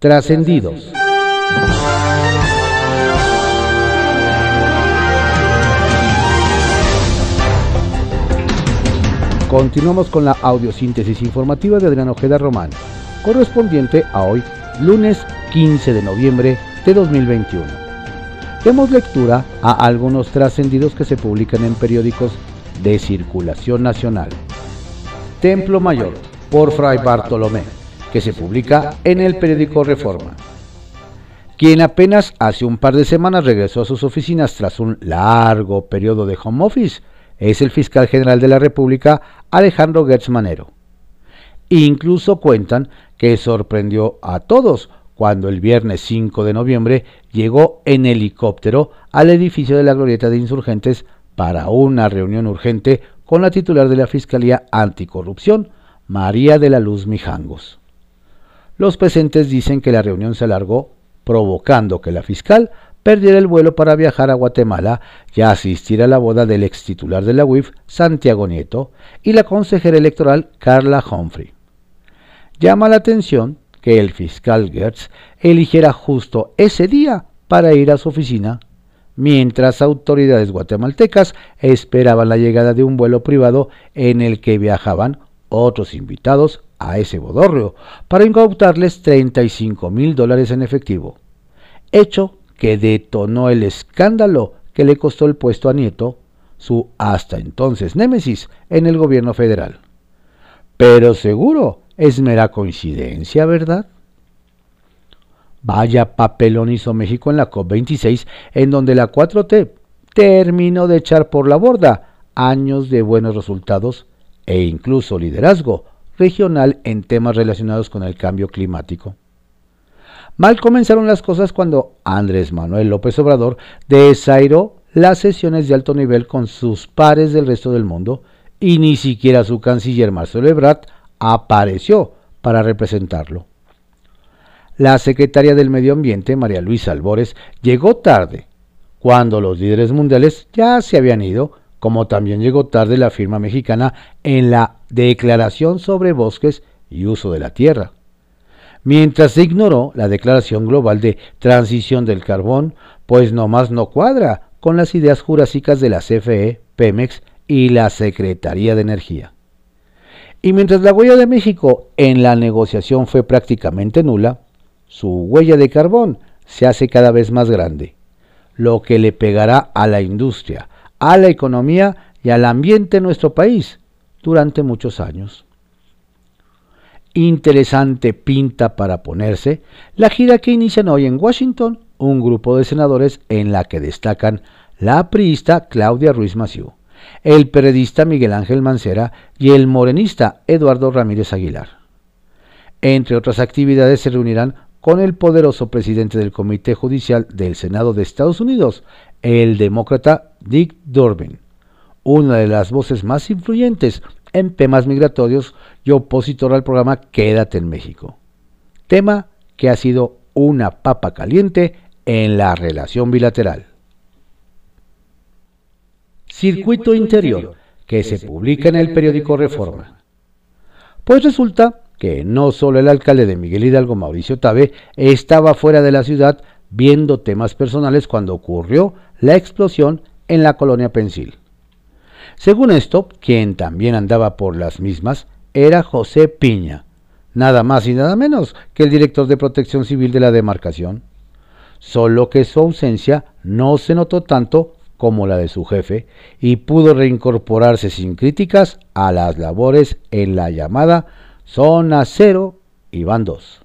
Trascendidos. Continuamos con la audiosíntesis informativa de Adrián Ojeda Román, correspondiente a hoy, lunes 15 de noviembre de 2021. Demos lectura a algunos trascendidos que se publican en periódicos de circulación nacional. Templo Mayor, por Fray Bartolomé, que se publica en el periódico Reforma. Quien apenas hace un par de semanas regresó a sus oficinas tras un largo periodo de home office es el fiscal general de la República, Alejandro Gertz Manero. Incluso cuentan que sorprendió a todos cuando el viernes 5 de noviembre llegó en helicóptero al edificio de la Glorieta de Insurgentes para una reunión urgente con la titular de la Fiscalía Anticorrupción, María de la Luz Mijangos. Los presentes dicen que la reunión se alargó, provocando que la fiscal perdiera el vuelo para viajar a Guatemala y asistir a la boda del ex titular de la UIF, Santiago Nieto, y la consejera electoral Carla Humphrey. Llama la atención que el fiscal Gertz eligiera justo ese día para ir a su oficina, mientras autoridades guatemaltecas esperaban la llegada de un vuelo privado en el que viajaban otros invitados a ese bodorrio para incautarles 35 mil dólares en efectivo, hecho que detonó el escándalo que le costó el puesto a Nieto, su hasta entonces némesis en el gobierno federal. Pero seguro es mera coincidencia, ¿verdad? Vaya papelón hizo México en la COP26, en donde la 4T terminó de echar por la borda años de buenos resultados e incluso liderazgo regional en temas relacionados con el cambio climático. Mal comenzaron las cosas cuando Andrés Manuel López Obrador desairó las sesiones de alto nivel con sus pares del resto del mundo y ni siquiera su canciller Marcelo Ebrard apareció para representarlo. La secretaria del Medio Ambiente, María Luisa Albores, llegó tarde, cuando los líderes mundiales ya se habían ido, como también llegó tarde la firma mexicana en la Declaración sobre Bosques y Uso de la Tierra mientras se ignoró la Declaración Global de Transición del Carbón, pues nomás no cuadra con las ideas jurásicas de la CFE, Pemex y la Secretaría de Energía. Y mientras la huella de México en la negociación fue prácticamente nula, su huella de carbón se hace cada vez más grande, lo que le pegará a la industria, a la economía y al ambiente en nuestro país durante muchos años interesante pinta para ponerse la gira que inician hoy en Washington un grupo de senadores en la que destacan la priista Claudia Ruiz Maciú, el periodista Miguel Ángel Mancera y el morenista Eduardo Ramírez Aguilar. Entre otras actividades se reunirán con el poderoso presidente del Comité Judicial del Senado de Estados Unidos, el demócrata Dick Durbin, una de las voces más influyentes en temas migratorios y opositor al programa Quédate en México. Tema que ha sido una papa caliente en la relación bilateral. Circuito Interior, que se publica en el periódico Reforma. Pues resulta que no solo el alcalde de Miguel Hidalgo, Mauricio Tabe, estaba fuera de la ciudad viendo temas personales cuando ocurrió la explosión en la colonia Pensil. Según esto, quien también andaba por las mismas era José Piña, nada más y nada menos que el director de protección civil de la demarcación, solo que su ausencia no se notó tanto como la de su jefe y pudo reincorporarse sin críticas a las labores en la llamada Zona Cero y 2.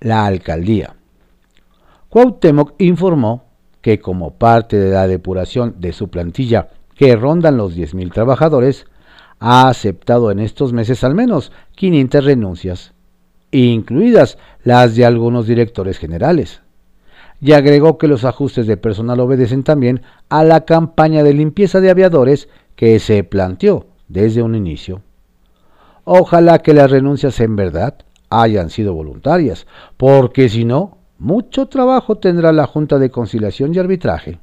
La alcaldía. Cuauhtémoc informó que como parte de la depuración de su plantilla que rondan los 10.000 trabajadores, ha aceptado en estos meses al menos 500 renuncias, incluidas las de algunos directores generales. Y agregó que los ajustes de personal obedecen también a la campaña de limpieza de aviadores que se planteó desde un inicio. Ojalá que las renuncias en verdad hayan sido voluntarias, porque si no, mucho trabajo tendrá la Junta de Conciliación y Arbitraje.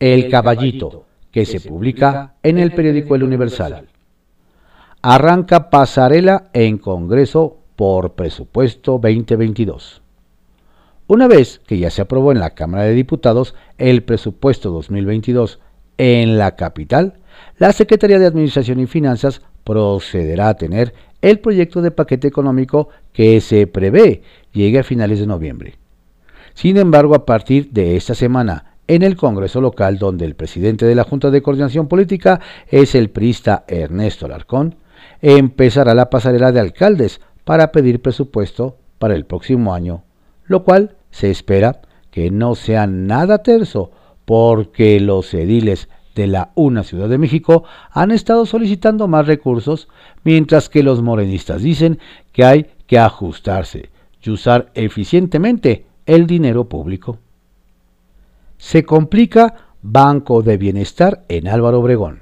El Caballito, que se publica en el periódico El Universal. Arranca pasarela en Congreso por presupuesto 2022. Una vez que ya se aprobó en la Cámara de Diputados el presupuesto 2022 en la capital, la Secretaría de Administración y Finanzas procederá a tener el proyecto de paquete económico que se prevé llegue a finales de noviembre. Sin embargo, a partir de esta semana, en el Congreso local, donde el presidente de la Junta de Coordinación Política es el priista Ernesto Alarcón, empezará la pasarela de alcaldes para pedir presupuesto para el próximo año, lo cual se espera que no sea nada terso, porque los ediles de la UNA Ciudad de México han estado solicitando más recursos, mientras que los morenistas dicen que hay que ajustarse y usar eficientemente el dinero público. Se complica Banco de Bienestar en Álvaro Obregón.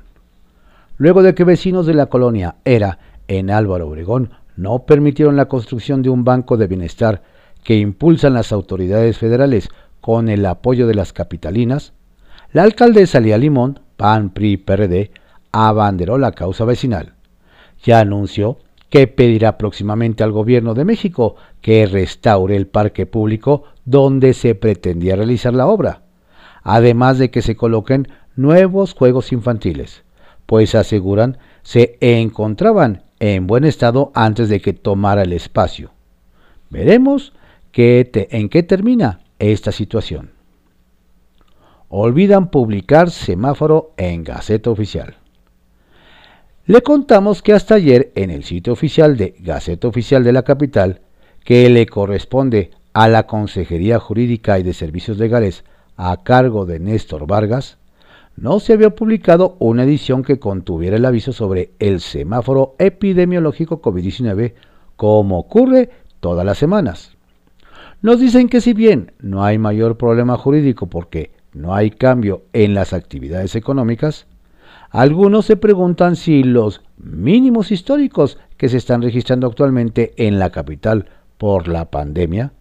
Luego de que vecinos de la colonia Era en Álvaro Obregón no permitieron la construcción de un banco de bienestar que impulsan las autoridades federales con el apoyo de las capitalinas, la alcaldesa Lía Limón, PAN, PRI, PRD, abanderó la causa vecinal. Ya anunció que pedirá próximamente al gobierno de México que restaure el parque público donde se pretendía realizar la obra, además de que se coloquen nuevos juegos infantiles, pues aseguran se encontraban en buen estado antes de que tomara el espacio. Veremos en qué termina esta situación. Olvidan publicar semáforo en Gaceta Oficial. Le contamos que hasta ayer en el sitio oficial de Gaceta Oficial de la capital, que le corresponde a la Consejería Jurídica y de Servicios Legales a cargo de Néstor Vargas, no se había publicado una edición que contuviera el aviso sobre el semáforo epidemiológico COVID-19 como ocurre todas las semanas. Nos dicen que si bien no hay mayor problema jurídico porque no hay cambio en las actividades económicas, algunos se preguntan si los mínimos históricos que se están registrando actualmente en la capital por la pandemia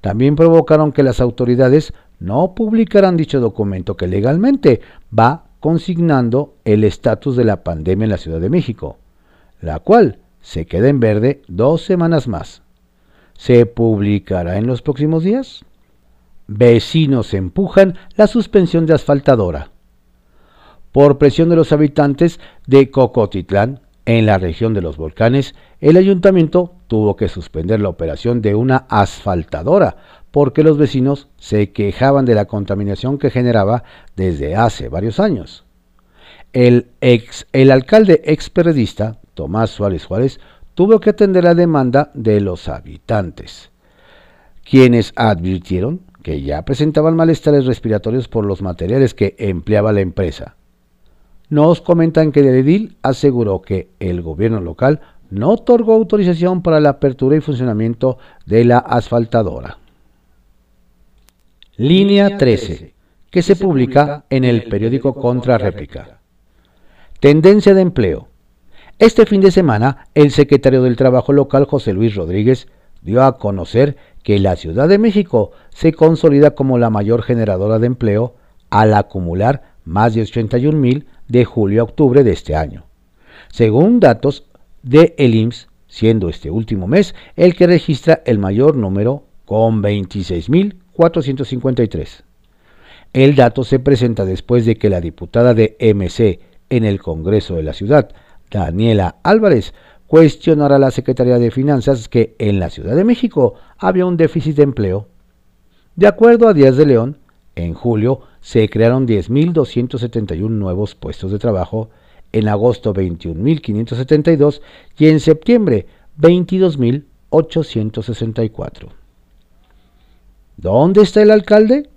también provocaron que las autoridades no publicaran dicho documento que legalmente va consignando el estatus de la pandemia en la Ciudad de México, la cual se queda en verde dos semanas más se publicará en los próximos días. Vecinos empujan la suspensión de asfaltadora. Por presión de los habitantes de Cocotitlán, en la región de los volcanes, el ayuntamiento tuvo que suspender la operación de una asfaltadora porque los vecinos se quejaban de la contaminación que generaba desde hace varios años. El, ex, el alcalde periodista Tomás Suárez Juárez, tuvo que atender la demanda de los habitantes, quienes advirtieron que ya presentaban malestares respiratorios por los materiales que empleaba la empresa. Nos comentan que el edil aseguró que el gobierno local no otorgó autorización para la apertura y funcionamiento de la asfaltadora. Línea 13, que se publica en el periódico Contra Réplica. Tendencia de empleo. Este fin de semana, el secretario del Trabajo local, José Luis Rodríguez, dio a conocer que la Ciudad de México se consolida como la mayor generadora de empleo al acumular más de 81 mil de julio a octubre de este año, según datos de el IMSS, siendo este último mes el que registra el mayor número con 26.453. El dato se presenta después de que la diputada de MC en el Congreso de la Ciudad, Daniela Álvarez, cuestionará a la Secretaría de Finanzas que en la Ciudad de México había un déficit de empleo. De acuerdo a Díaz de León, en julio se crearon 10.271 nuevos puestos de trabajo, en agosto 21.572 y en septiembre 22.864. ¿Dónde está el alcalde?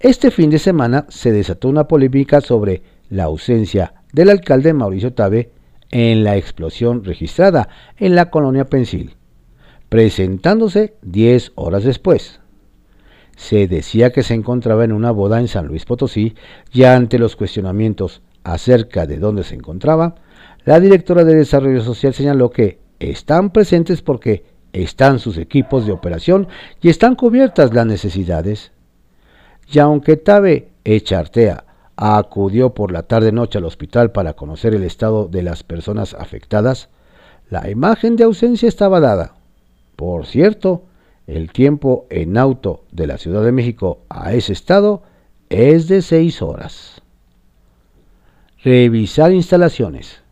Este fin de semana se desató una polémica sobre la ausencia del alcalde Mauricio Tabe en la explosión registrada en la colonia Pensil, presentándose 10 horas después. Se decía que se encontraba en una boda en San Luis Potosí y ante los cuestionamientos acerca de dónde se encontraba, la directora de Desarrollo Social señaló que están presentes porque están sus equipos de operación y están cubiertas las necesidades. Y aunque Tabe echartea acudió por la tarde-noche al hospital para conocer el estado de las personas afectadas, la imagen de ausencia estaba dada. Por cierto, el tiempo en auto de la Ciudad de México a ese estado es de 6 horas. Revisar instalaciones.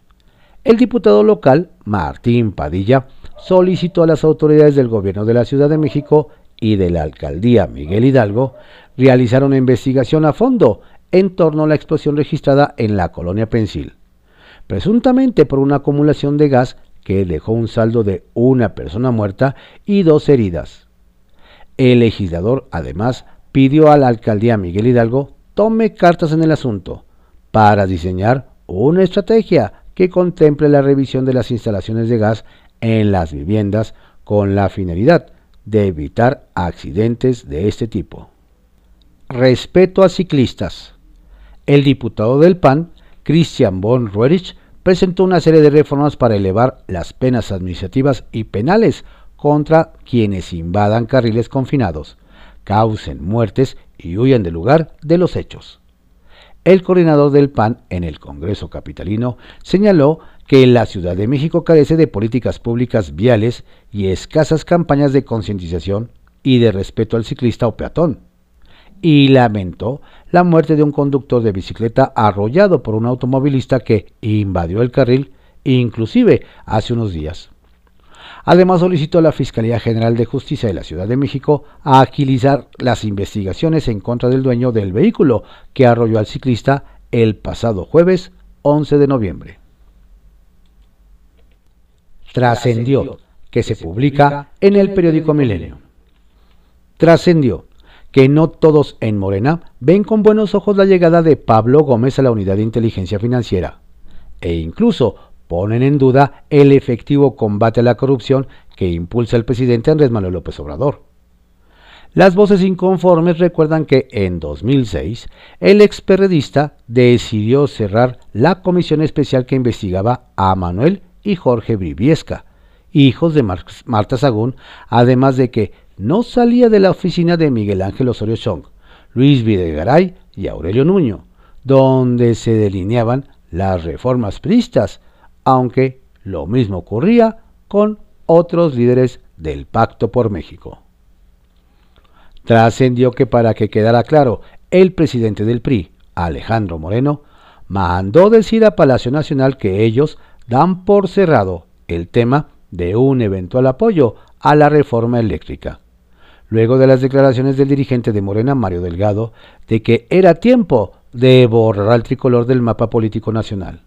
El diputado local, Martín Padilla, solicitó a las autoridades del gobierno de la Ciudad de México y de la alcaldía Miguel Hidalgo realizar una investigación a fondo en torno a la explosión registrada en la colonia Pensil, presuntamente por una acumulación de gas que dejó un saldo de una persona muerta y dos heridas. El legislador además pidió a la alcaldía Miguel Hidalgo tome cartas en el asunto para diseñar una estrategia que contemple la revisión de las instalaciones de gas en las viviendas con la finalidad de evitar accidentes de este tipo. Respeto a ciclistas. El diputado del PAN, Christian von Roerich, presentó una serie de reformas para elevar las penas administrativas y penales contra quienes invadan carriles confinados, causen muertes y huyan del lugar de los hechos. El coordinador del PAN en el Congreso Capitalino señaló que la Ciudad de México carece de políticas públicas viales y escasas campañas de concientización y de respeto al ciclista o peatón, y lamentó la muerte de un conductor de bicicleta arrollado por un automovilista que invadió el carril, inclusive hace unos días. Además solicitó a la Fiscalía General de Justicia de la Ciudad de México a agilizar las investigaciones en contra del dueño del vehículo que arrolló al ciclista el pasado jueves 11 de noviembre trascendió, que se publica en el periódico Milenio. Trascendió que no todos en Morena ven con buenos ojos la llegada de Pablo Gómez a la unidad de inteligencia financiera e incluso ponen en duda el efectivo combate a la corrupción que impulsa el presidente Andrés Manuel López Obrador. Las voces inconformes recuerdan que en 2006 el experredista decidió cerrar la comisión especial que investigaba a Manuel y Jorge Briviesca, hijos de Marta Sagún, además de que no salía de la oficina de Miguel Ángel Osorio Chong, Luis Videgaray y Aurelio Nuño, donde se delineaban las reformas pristas, aunque lo mismo ocurría con otros líderes del Pacto por México. Trascendió que para que quedara claro, el presidente del PRI, Alejandro Moreno, mandó decir a Palacio Nacional que ellos dan por cerrado el tema de un eventual apoyo a la reforma eléctrica. Luego de las declaraciones del dirigente de Morena, Mario Delgado, de que era tiempo de borrar al tricolor del mapa político nacional.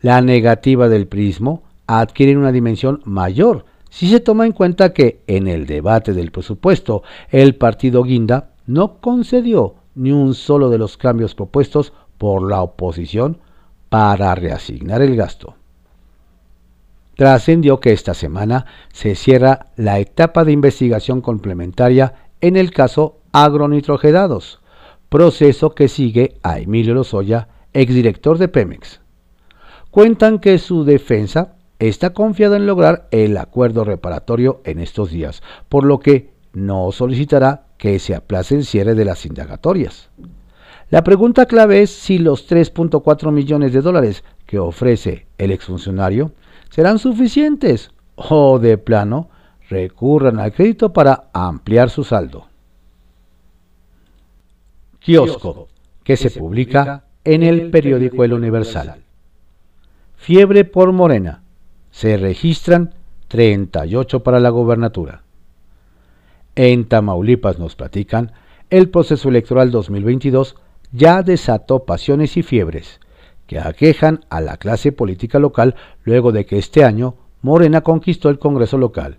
La negativa del prismo adquiere una dimensión mayor si se toma en cuenta que en el debate del presupuesto el partido Guinda no concedió ni un solo de los cambios propuestos por la oposición para reasignar el gasto. Trascendió que esta semana se cierra la etapa de investigación complementaria en el caso agronitrogedados, proceso que sigue a Emilio Lozoya, exdirector de Pemex. Cuentan que su defensa está confiada en lograr el acuerdo reparatorio en estos días, por lo que no solicitará que se aplace el cierre de las indagatorias. La pregunta clave es si los 3.4 millones de dólares que ofrece el exfuncionario serán suficientes o de plano recurran al crédito para ampliar su saldo. Kiosco, que se publica en el periódico El Universal. Fiebre por Morena. Se registran 38 para la gobernatura. En Tamaulipas nos platican, el proceso electoral 2022 ya desató pasiones y fiebres que aquejan a la clase política local luego de que este año Morena conquistó el Congreso local,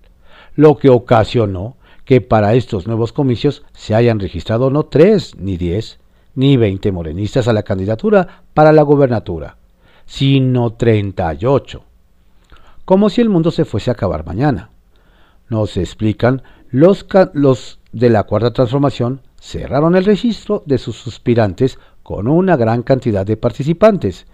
lo que ocasionó que para estos nuevos comicios se hayan registrado no tres, ni diez, ni veinte morenistas a la candidatura para la gobernatura, sino treinta y ocho. Como si el mundo se fuese a acabar mañana. Nos explican los, los de la Cuarta Transformación cerraron el registro de sus suspirantes con una gran cantidad de participantes,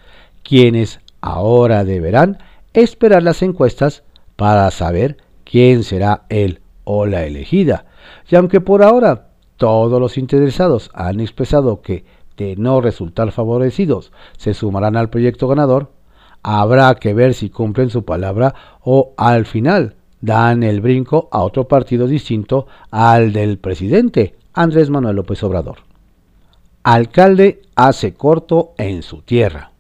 quienes ahora deberán esperar las encuestas para saber quién será él o la elegida. Y aunque por ahora todos los interesados han expresado que de no resultar favorecidos se sumarán al proyecto ganador, habrá que ver si cumplen su palabra o al final dan el brinco a otro partido distinto al del presidente, Andrés Manuel López Obrador. Alcalde hace corto en su tierra.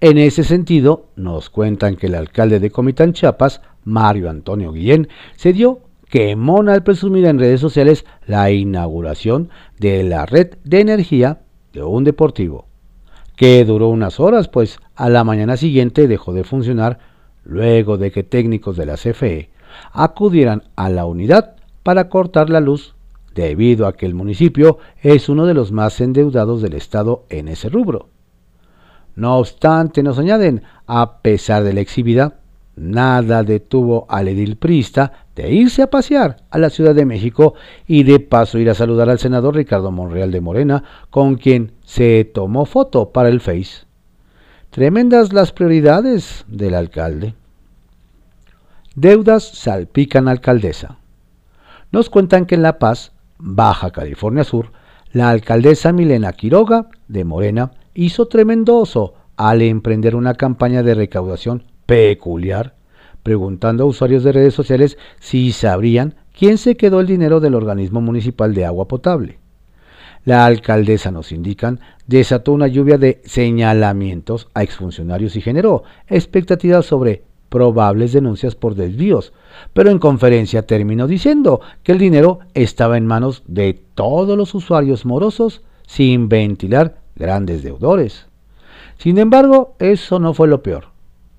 En ese sentido, nos cuentan que el alcalde de Comitán Chiapas, Mario Antonio Guillén, se dio quemón al presumir en redes sociales la inauguración de la red de energía de un deportivo, que duró unas horas, pues a la mañana siguiente dejó de funcionar luego de que técnicos de la CFE acudieran a la unidad para cortar la luz debido a que el municipio es uno de los más endeudados del estado en ese rubro. No obstante, nos añaden, a pesar de la exhibida, nada detuvo al edil Prista de irse a pasear a la Ciudad de México y de paso ir a saludar al senador Ricardo Monreal de Morena, con quien se tomó foto para el Face. Tremendas las prioridades del alcalde. Deudas salpican alcaldesa. Nos cuentan que en La Paz, Baja California Sur, la alcaldesa Milena Quiroga, de Morena, hizo tremendoso al emprender una campaña de recaudación peculiar, preguntando a usuarios de redes sociales si sabrían quién se quedó el dinero del organismo municipal de agua potable. La alcaldesa, nos indican, desató una lluvia de señalamientos a exfuncionarios y generó expectativas sobre probables denuncias por desvíos, pero en conferencia terminó diciendo que el dinero estaba en manos de todos los usuarios morosos sin ventilar grandes deudores. Sin embargo, eso no fue lo peor,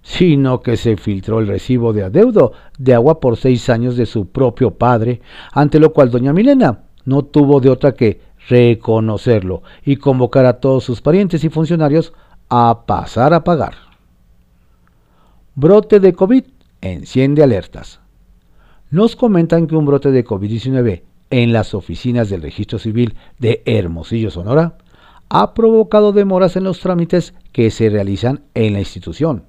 sino que se filtró el recibo de adeudo de agua por seis años de su propio padre, ante lo cual doña Milena no tuvo de otra que reconocerlo y convocar a todos sus parientes y funcionarios a pasar a pagar. Brote de COVID enciende alertas. Nos comentan que un brote de COVID-19 en las oficinas del registro civil de Hermosillo, Sonora, ha provocado demoras en los trámites que se realizan en la institución,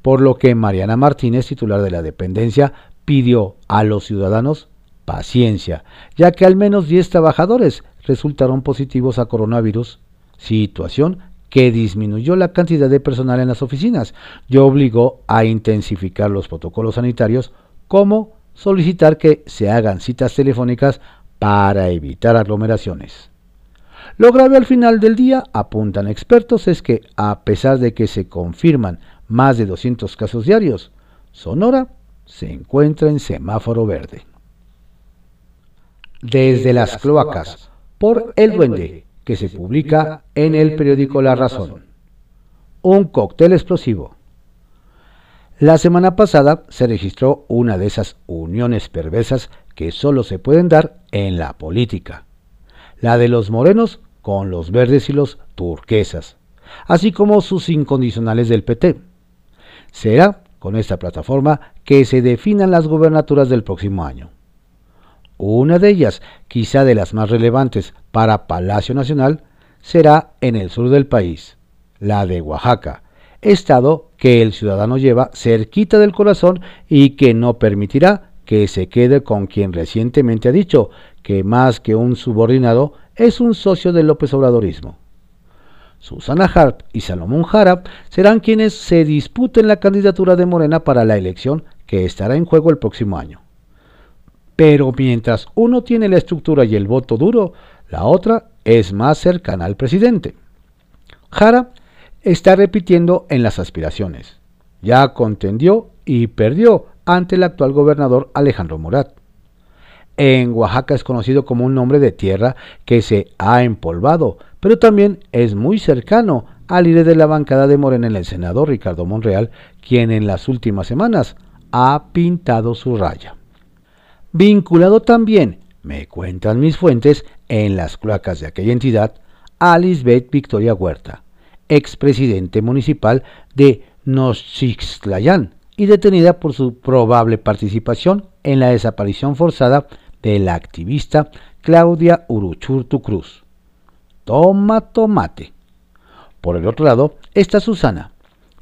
por lo que Mariana Martínez, titular de la dependencia, pidió a los ciudadanos paciencia, ya que al menos 10 trabajadores resultaron positivos a coronavirus, situación que disminuyó la cantidad de personal en las oficinas y obligó a intensificar los protocolos sanitarios como solicitar que se hagan citas telefónicas para evitar aglomeraciones. Lo grave al final del día, apuntan expertos, es que a pesar de que se confirman más de 200 casos diarios, Sonora se encuentra en semáforo verde. Desde las cloacas, por El Duende, que se publica en el periódico La Razón. Un cóctel explosivo. La semana pasada se registró una de esas uniones perversas que solo se pueden dar en la política. La de los morenos con los verdes y los turquesas, así como sus incondicionales del PT. Será con esta plataforma que se definan las gobernaturas del próximo año. Una de ellas, quizá de las más relevantes para Palacio Nacional, será en el sur del país, la de Oaxaca, estado que el ciudadano lleva cerquita del corazón y que no permitirá que se quede con quien recientemente ha dicho que más que un subordinado es un socio del López Obradorismo. Susana Harp y Salomón Jara serán quienes se disputen la candidatura de Morena para la elección que estará en juego el próximo año. Pero mientras uno tiene la estructura y el voto duro, la otra es más cercana al presidente. Jara está repitiendo en las aspiraciones. Ya contendió y perdió ante el actual gobernador Alejandro Murat. En Oaxaca es conocido como un nombre de tierra que se ha empolvado, pero también es muy cercano al líder de la bancada de Morena en el Senado, Ricardo Monreal, quien en las últimas semanas ha pintado su raya vinculado también, me cuentan mis fuentes, en las cloacas de aquella entidad, a Lisbeth Victoria Huerta, expresidente municipal de Nochixtlayán y detenida por su probable participación en la desaparición forzada de la activista Claudia Uruchurtu Cruz. Toma tomate. Por el otro lado está Susana,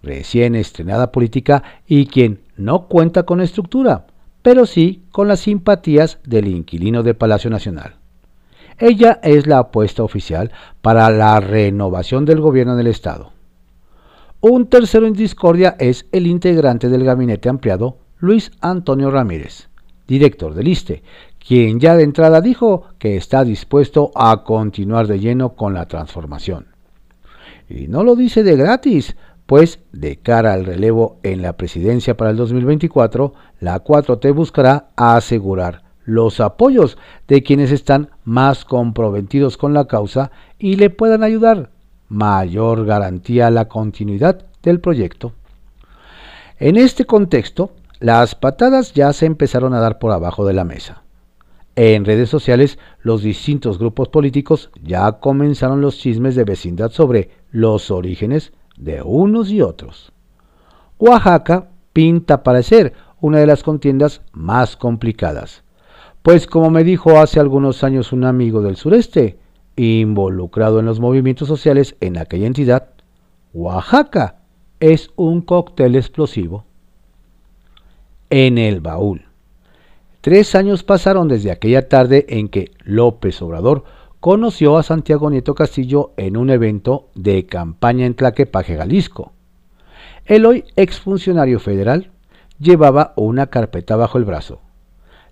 recién estrenada política y quien no cuenta con estructura, pero sí con las simpatías del inquilino de Palacio Nacional. Ella es la apuesta oficial para la renovación del gobierno del Estado. Un tercero en discordia es el integrante del gabinete ampliado, Luis Antonio Ramírez, director del ISTE, quien ya de entrada dijo que está dispuesto a continuar de lleno con la transformación. Y no lo dice de gratis, pues de cara al relevo en la presidencia para el 2024, la 4T buscará asegurar los apoyos de quienes están más comprometidos con la causa y le puedan ayudar, mayor garantía a la continuidad del proyecto. En este contexto, las patadas ya se empezaron a dar por abajo de la mesa. En redes sociales, los distintos grupos políticos ya comenzaron los chismes de vecindad sobre los orígenes de unos y otros. Oaxaca pinta para ser una de las contiendas más complicadas, pues como me dijo hace algunos años un amigo del sureste, involucrado en los movimientos sociales en aquella entidad, Oaxaca es un cóctel explosivo. En el baúl. Tres años pasaron desde aquella tarde en que López Obrador conoció a Santiago Nieto Castillo en un evento de campaña en Tlaquepaque, Jalisco. El hoy exfuncionario federal llevaba una carpeta bajo el brazo.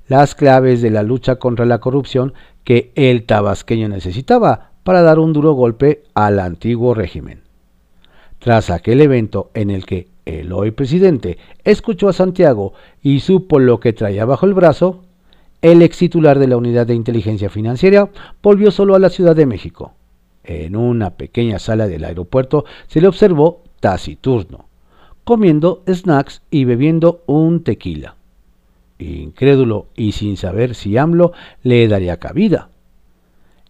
Las claves de la lucha contra la corrupción que el tabasqueño necesitaba para dar un duro golpe al antiguo régimen. Tras aquel evento en el que el hoy presidente escuchó a Santiago y supo lo que traía bajo el brazo, el ex titular de la Unidad de Inteligencia Financiera volvió solo a la Ciudad de México. En una pequeña sala del aeropuerto se le observó taciturno, comiendo snacks y bebiendo un tequila. Incrédulo y sin saber si AMLO le daría cabida.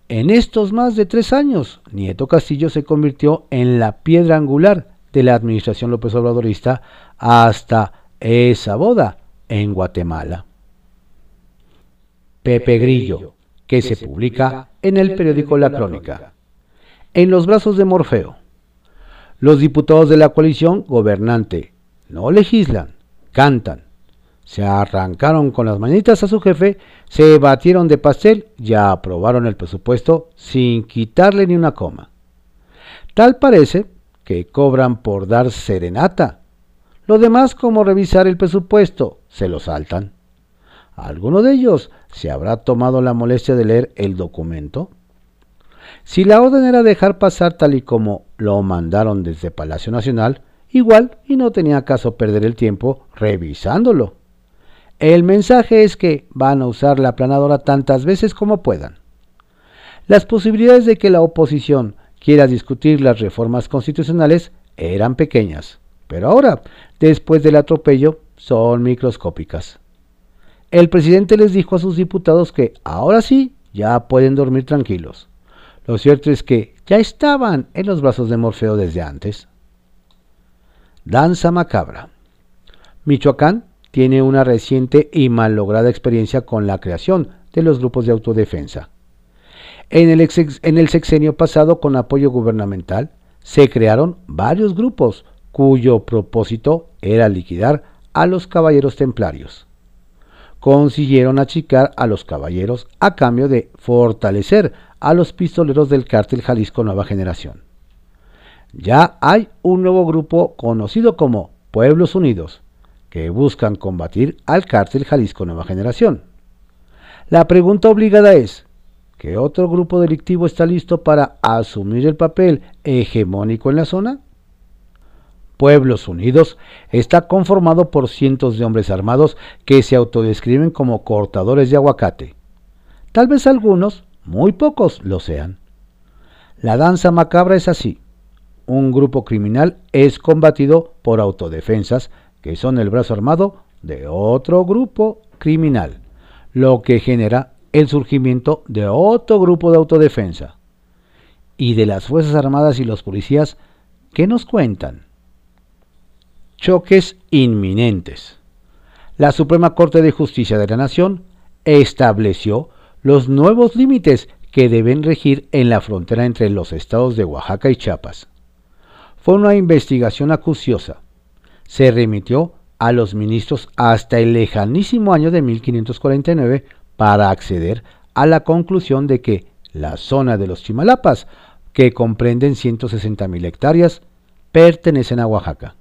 En estos más de tres años, Nieto Castillo se convirtió en la piedra angular de la administración López Obradorista hasta esa boda en Guatemala. Pepe Grillo, que se publica en el periódico La Crónica. En los brazos de Morfeo. Los diputados de la coalición gobernante no legislan, cantan. Se arrancaron con las manitas a su jefe, se batieron de pastel y aprobaron el presupuesto sin quitarle ni una coma. Tal parece que cobran por dar serenata. Lo demás, como revisar el presupuesto, se lo saltan. ¿Alguno de ellos se habrá tomado la molestia de leer el documento? Si la orden era dejar pasar tal y como lo mandaron desde Palacio Nacional, igual y no tenía caso perder el tiempo revisándolo. El mensaje es que van a usar la planadora tantas veces como puedan. Las posibilidades de que la oposición quiera discutir las reformas constitucionales eran pequeñas, pero ahora, después del atropello, son microscópicas. El presidente les dijo a sus diputados que ahora sí ya pueden dormir tranquilos. Lo cierto es que ya estaban en los brazos de Morfeo desde antes. Danza macabra. Michoacán tiene una reciente y mal lograda experiencia con la creación de los grupos de autodefensa. En el, sexenio pasado, con apoyo gubernamental, se crearon varios grupos cuyo propósito era liquidar a los caballeros templarios. Consiguieron achicar a los caballeros a cambio de fortalecer a los pistoleros del cártel Jalisco Nueva Generación. Ya hay un nuevo grupo conocido como Pueblos Unidos, que buscan combatir al cártel Jalisco Nueva Generación. La pregunta obligada es, ¿Qué otro grupo delictivo está listo para asumir el papel hegemónico en la zona? Pueblos Unidos está conformado por cientos de hombres armados que se autodescriben como cortadores de aguacate. Tal vez algunos, muy pocos, lo sean. La danza macabra es así. Un grupo criminal es combatido por autodefensas, que son el brazo armado de otro grupo criminal, lo que genera el surgimiento de otro grupo de autodefensa. Y de las Fuerzas Armadas y los policías, ¿qué nos cuentan? Choques inminentes. La Suprema Corte de Justicia de la Nación estableció los nuevos límites que deben regir en la frontera entre los estados de Oaxaca y Chiapas. Fue una investigación acuciosa. Se remitió a los ministros hasta el lejanísimo año de 1549 para acceder a la conclusión de que la zona de los Chimalapas, que comprenden 160.000 hectáreas, pertenecen a Oaxaca.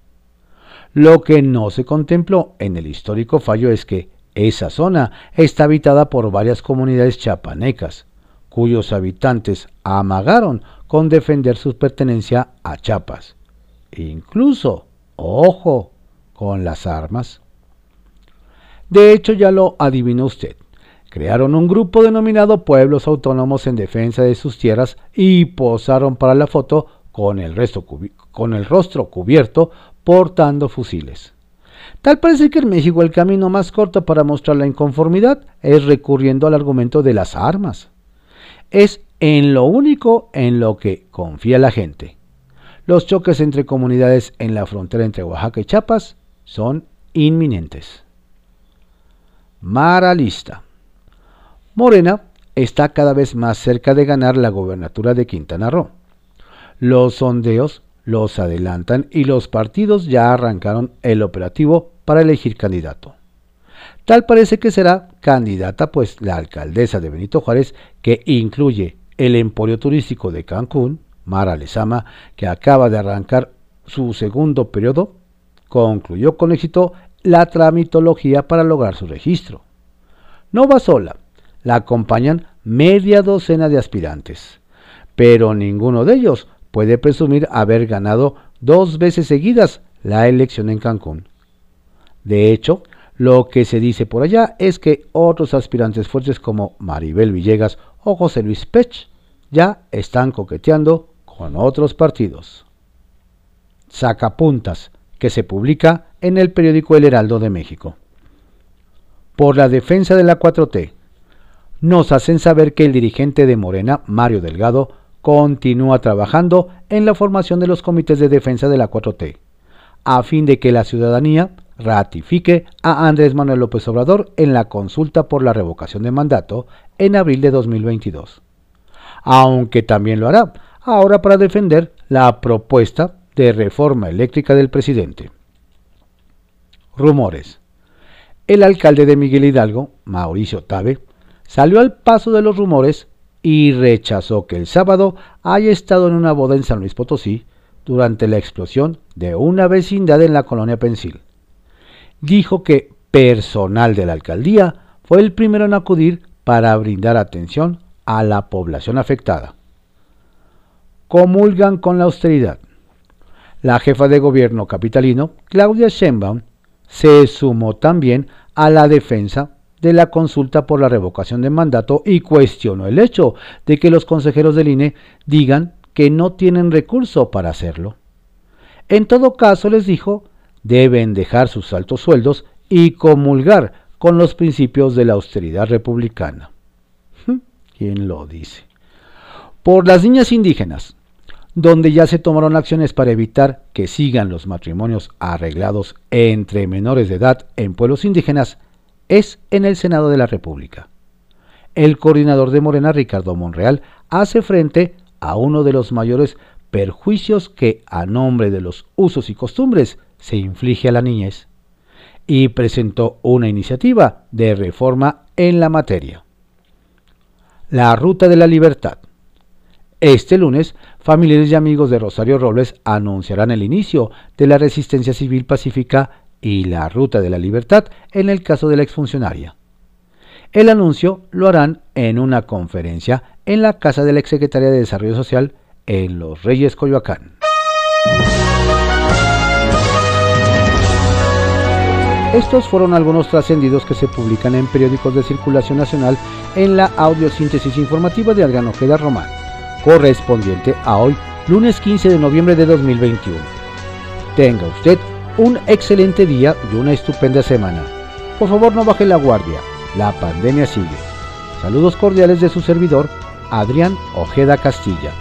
Lo que no se contempló en el histórico fallo es que esa zona está habitada por varias comunidades chapanecas, cuyos habitantes amagaron con defender su pertenencia a Chiapas, incluso, ojo, con las armas. De hecho, ya lo adivinó usted. Crearon un grupo denominado Pueblos Autónomos en Defensa de sus Tierras y posaron para la foto con el, con el rostro cubierto portando fusiles. Tal parece que en México el camino más corto para mostrar la inconformidad es recurriendo al argumento de las armas. Es en lo único en lo que confía la gente. Los choques entre comunidades en la frontera entre Oaxaca y Chiapas son inminentes. Mara lista. Morena está cada vez más cerca de ganar la gobernatura de Quintana Roo. Los sondeos los adelantan y los partidos ya arrancaron el operativo para elegir candidato. Tal parece que será candidata pues la alcaldesa de Benito Juárez, que incluye el emporio turístico de Cancún, Mara Lezama, que acaba de arrancar su segundo periodo, concluyó con éxito la tramitología para lograr su registro. No va sola, la acompañan media docena de aspirantes, pero ninguno de ellos puede presumir haber ganado dos veces seguidas la elección en Cancún. De hecho, lo que se dice por allá es que otros aspirantes fuertes como Maribel Villegas o José Luis Pech ya están coqueteando con otros partidos. Sacapuntas, que se publica en el periódico El Heraldo de México. Por la defensa de la 4T, nos hacen saber que el dirigente de Morena, Mario Delgado, continúa trabajando en la formación de los comités de defensa de la 4T, a fin de que la ciudadanía ratifique a Andrés Manuel López Obrador en la consulta por la revocación de mandato en abril de 2022. Aunque también lo hará ahora para defender la propuesta de reforma eléctrica del presidente. Rumores. El alcalde de Miguel Hidalgo, Mauricio Tabe, salió al paso de los rumores y rechazó que el sábado haya estado en una boda en San Luis Potosí durante la explosión de una vecindad en la colonia Pensil. Dijo que personal de la alcaldía fue el primero en acudir para brindar atención a la población afectada. Comulgan con la austeridad. La jefa de gobierno capitalino, Claudia Sheinbaum, se sumó también a la defensa de la consulta por la revocación de mandato y cuestionó el hecho de que los consejeros del INE digan que no tienen recurso para hacerlo. En todo caso, les dijo, deben dejar sus altos sueldos y comulgar con los principios de la austeridad republicana. ¿Quién lo dice? Por las niñas indígenas, donde ya se tomaron acciones para evitar que sigan los matrimonios arreglados entre menores de edad en pueblos indígenas, es en el Senado de la República. El coordinador de Morena, Ricardo Monreal, hace frente a uno de los mayores perjuicios que, a nombre de los usos y costumbres, se inflige a la niñez, y presentó una iniciativa de reforma en la materia. La Ruta de la Libertad. Este lunes, familiares y amigos de Rosario Robles anunciarán el inicio de la resistencia civil pacífica y la Ruta de la Libertad en el caso de la exfuncionaria. El anuncio lo harán en una conferencia en la casa de la exsecretaria de Desarrollo Social en Los Reyes Coyoacán. Estos fueron algunos trascendidos que se publican en periódicos de circulación nacional en la audiosíntesis informativa de Adriano Ojeda Román, correspondiente a hoy, lunes 15 de noviembre de 2021. Tenga usted un excelente día y una estupenda semana. Por favor no baje la guardia, la pandemia sigue. Saludos cordiales de su servidor, Adrián Ojeda Castilla.